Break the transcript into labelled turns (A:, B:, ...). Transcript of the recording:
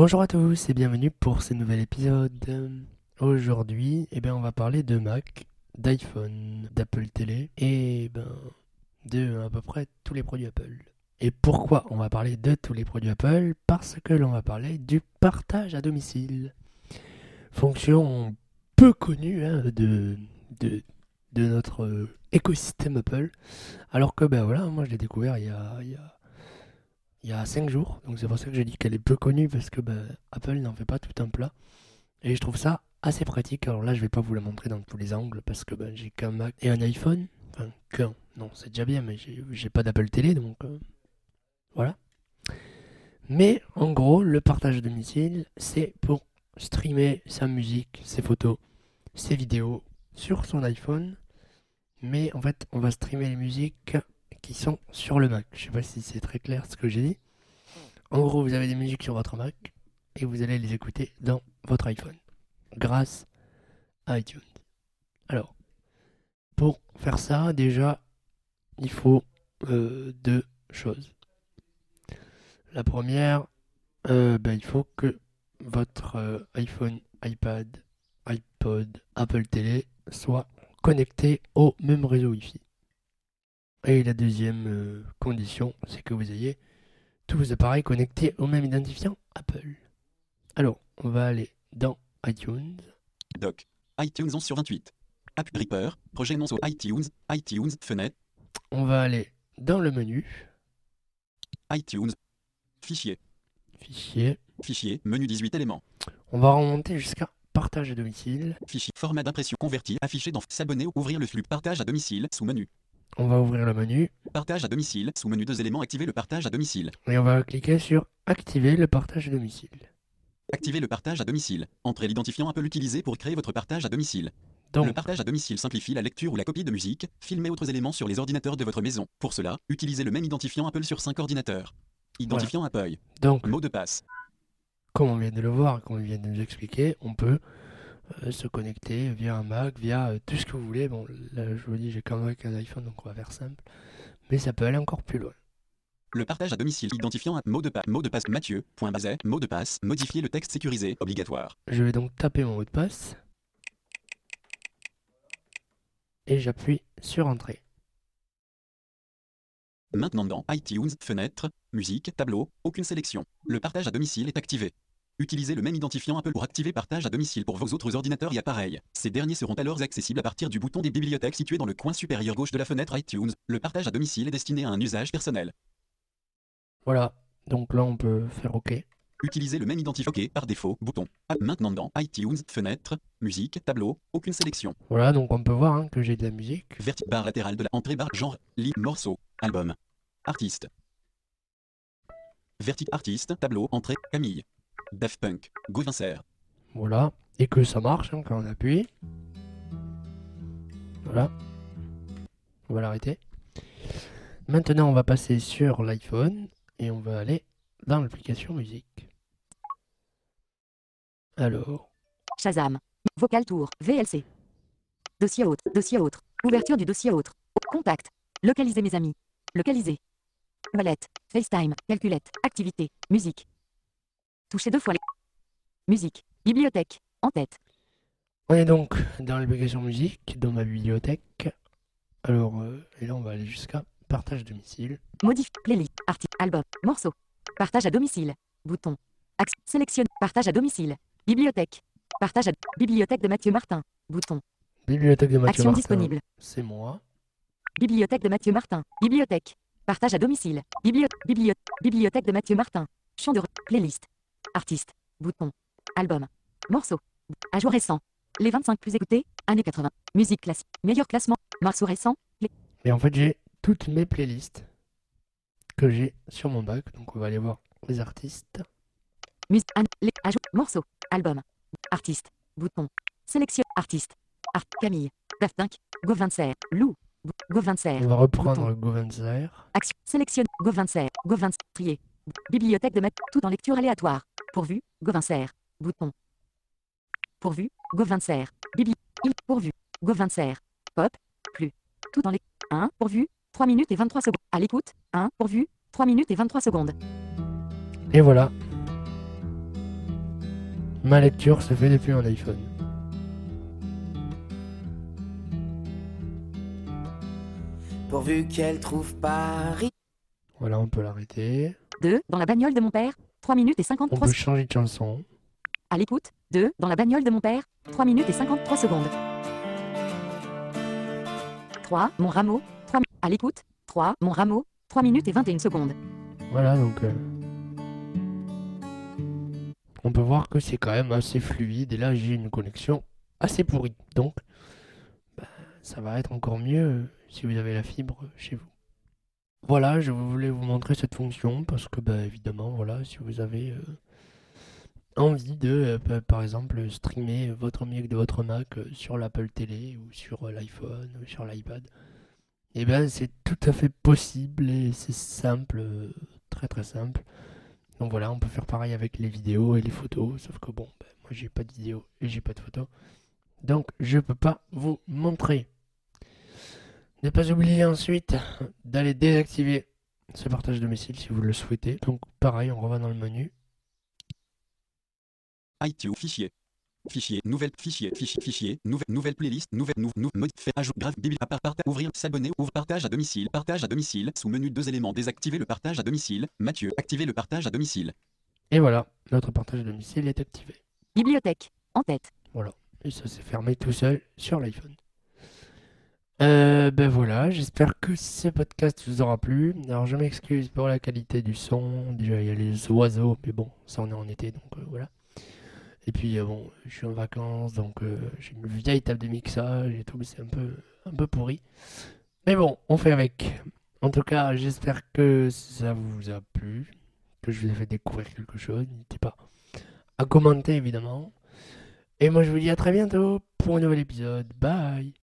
A: Bonjour à tous et bienvenue pour ce nouvel épisode. Aujourd'hui, eh ben, on va parler de Mac, d'iPhone, d'Apple Télé et ben, de à peu près tous les produits Apple. Et pourquoi on va parler de tous les produits Apple? Parce que l'on va parler du partage à domicile. Fonction peu connue hein, de, notre euh, écosystème Apple. Alors que ben voilà, moi je l'ai découvert il y a il y a 5 jours. Donc c'est pour ça que j'ai dit qu'elle est peu connue parce que ben, Apple n'en fait pas tout un plat. Et je trouve ça assez pratique. Alors là, je vais pas vous la montrer dans tous les angles parce que ben, j'ai qu'un Mac et un iPhone. Enfin, qu'un. Non, c'est déjà bien, mais j'ai pas d'Apple Télé donc euh, voilà. Mais en gros, le partage à domicile, c'est pour streamer sa musique, ses photos, ses vidéos sur son iPhone. Mais en fait, on va streamer les musiques sont sur le Mac. Je sais pas si c'est très clair ce que j'ai dit. En gros, vous avez des musiques sur votre Mac et vous allez les écouter dans votre iPhone grâce à iTunes. Alors, pour faire ça, déjà, il faut euh, deux choses. La première, euh, ben, il faut que votre euh, iPhone, iPad, iPod, Apple Télé soit connecté au même réseau Wi-Fi. Et la deuxième euh, condition, c'est que vous ayez tous vos appareils connectés au même identifiant Apple. Alors, on va aller dans iTunes.
B: Doc. iTunes 11 sur 28. App Reaper. Projet non sur iTunes. iTunes. Fenêtre.
A: On va aller dans le menu.
B: iTunes. Fichier.
A: Fichier.
B: Fichier. Menu 18 éléments.
A: On va remonter jusqu'à partage à domicile.
B: Fichier. Format d'impression converti. Affiché dans S'abonner ou ouvrir le flux partage à domicile sous menu.
A: On va ouvrir le menu
B: Partage à domicile. Sous menu deux éléments. Activer le partage à domicile.
A: et on va cliquer sur activer le partage à domicile.
B: Activer le partage à domicile. Entrez l'identifiant Apple utilisé pour créer votre partage à domicile.
A: Donc,
B: Le partage à domicile simplifie la lecture ou la copie de musique, films et autres éléments sur les ordinateurs de votre maison. Pour cela, utilisez le même identifiant Apple sur 5 ordinateurs. Identifiant Apple.
A: donc,
B: Mot de passe.
A: comme on vient de le voir, comme on vient de nous expliquer, on peut se connecter via un Mac, via euh, tout ce que vous voulez. Bon, là, je vous dis, j'ai Mac et un iPhone, donc on va faire simple. Mais ça peut aller encore plus loin.
B: Le partage à domicile. Identifiant à mot de passe. Mot de passe Mathieu. Point basé. Mot de passe. Modifier le texte sécurisé. Obligatoire.
A: Je vais donc taper mon mot de passe. Et j'appuie sur Entrée.
B: Maintenant dans iTunes, fenêtre, musique, tableau, aucune sélection. Le partage à domicile est activé. Utilisez le même identifiant Apple pour activer partage à domicile pour vos autres ordinateurs et appareils. Ces derniers seront alors accessibles à partir du bouton des bibliothèques situé dans le coin supérieur gauche de la fenêtre iTunes. Le partage à domicile est destiné à un usage personnel.
A: Voilà. Donc là, on peut faire OK.
B: Utilisez le même identifiant OK par défaut. Bouton. Maintenant dans iTunes, fenêtre, musique, tableau, aucune sélection.
A: Voilà, donc on peut voir hein, que j'ai de la musique.
B: Verti barre latérale de la entrée barre genre lit morceau album artiste vertic artiste tableau entrée Camille Daft Punk Gauvincer
A: Voilà. Et que ça marche hein, quand on appuie. Voilà. On va l'arrêter. Maintenant, on va passer sur l'iPhone et on va aller dans l'application musique. Alors,
C: Shazam. Vocal Tour. VLC. Dossier autre. Dossier autre. Ouverture du dossier autre. Contact. Localiser mes amis. Localiser. Wallet. FaceTime. Calculette. Activité. Musique. Toucher deux fois les. Musique. Bibliothèque. En tête.
A: on est donc dans l'application musique, dans ma bibliothèque. Alors, euh, et là, on va aller jusqu'à partage domicile.
C: Modifie. Playlist. Article. Album. Morceau. Partage à domicile. Bouton. Axe. Sélectionne. Partage à domicile. Bibliothèque. Partage à. Bibliothèque de Mathieu Martin. Bouton.
A: Bibliothèque de Mathieu
C: Action
A: Martin,
C: disponible.
A: C'est moi.
C: Bibliothèque de Mathieu Martin. Bibliothèque. Partage à domicile. Biblio biblio bibliothèque de Mathieu Martin. Champ de playlist. Artiste. Bouton. Album. Morceau. À jour récent. Les 25 plus écoutés. Années 80. Musique classique. Meilleur classement. Morceau récent.
A: Et en fait, j'ai toutes mes playlists que j'ai sur mon bac. Donc, on va aller voir les artistes.
C: Musique. Les ajout. Morceau. Album. Artiste. Bouton. Sélection. Artiste. Art. Camille. Daft Punk. Lou. Govincer.
A: On va reprendre Govenzer.
C: Action. Sélectionne. Govincer. Govincer. Trier. Bibliothèque de mettre tout en lecture aléatoire. Pourvu. Govincer. Bouton. Pourvu. Govincer. Bibli. Il. Pourvu. Govincer. Pop. Plus. Tout en lecture. 1. Pourvu. 3 minutes et 23 secondes. À l'écoute. 1. Pourvu. 3 minutes et 23 secondes.
A: Et voilà. Ma lecture se fait depuis mon iPhone.
D: Pourvu qu'elle trouve Paris.
A: Voilà, on peut l'arrêter.
C: 2. Dans la bagnole de mon père. 3 minutes et
A: On
C: 53
A: peut changer de chanson.
C: À l'écoute. 2. Dans la bagnole de mon père. 3 minutes et 53 secondes. 3. Mon rameau. 3 mi- À l'écoute. 3. Mon rameau. 3 minutes et 21 secondes.
A: Voilà, donc. euh, On peut voir que c'est quand même assez fluide. Et là, j'ai une connexion assez pourrie. Donc, bah, ça va être encore mieux euh, si vous avez la fibre chez vous. Voilà, je voulais vous montrer cette fonction parce que, bah, évidemment, voilà, si vous avez euh, envie de, euh, pa- par exemple, streamer votre mic de votre Mac euh, sur l'Apple Télé ou sur l'iPhone ou sur l'iPad, eh ben, c'est tout à fait possible et c'est simple, très très simple. Donc voilà, on peut faire pareil avec les vidéos et les photos, sauf que bon, ben, moi j'ai pas de vidéo et j'ai pas de photos. Donc je peux pas vous montrer. Ne pas oublier ensuite d'aller désactiver ce partage domicile si vous le souhaitez. Donc pareil, on revient dans le menu.
B: iTunes, fichier. Fichier, nouvelle, fichier, fichier, fichier, nouvelle, nouvelle playlist, nouvelle, nou, nou, mode, fait, ajout, grave, bibli, à part, ouvrir, s'abonner, ouvre, partage à domicile, partage à domicile, sous menu deux éléments, désactiver le partage à domicile, Mathieu, activer le partage à domicile.
A: Et voilà, notre partage domicile est activé.
C: Bibliothèque. En tête.
A: Et ça s'est fermé tout seul sur l'iPhone. Euh, ben voilà, j'espère que ce podcast vous aura plu. Alors je m'excuse pour la qualité du son. Déjà il y a les oiseaux, mais bon, ça on est en été, donc euh, voilà. Et puis euh, bon, je suis en vacances, donc euh, j'ai une vieille table de mixage et tout, c'est un peu, un peu pourri. Mais bon, on fait avec. En tout cas, j'espère que ça vous a plu, que je vous ai fait découvrir quelque chose. N'hésitez pas à commenter évidemment. Et moi je vous dis à très bientôt pour un nouvel épisode. Bye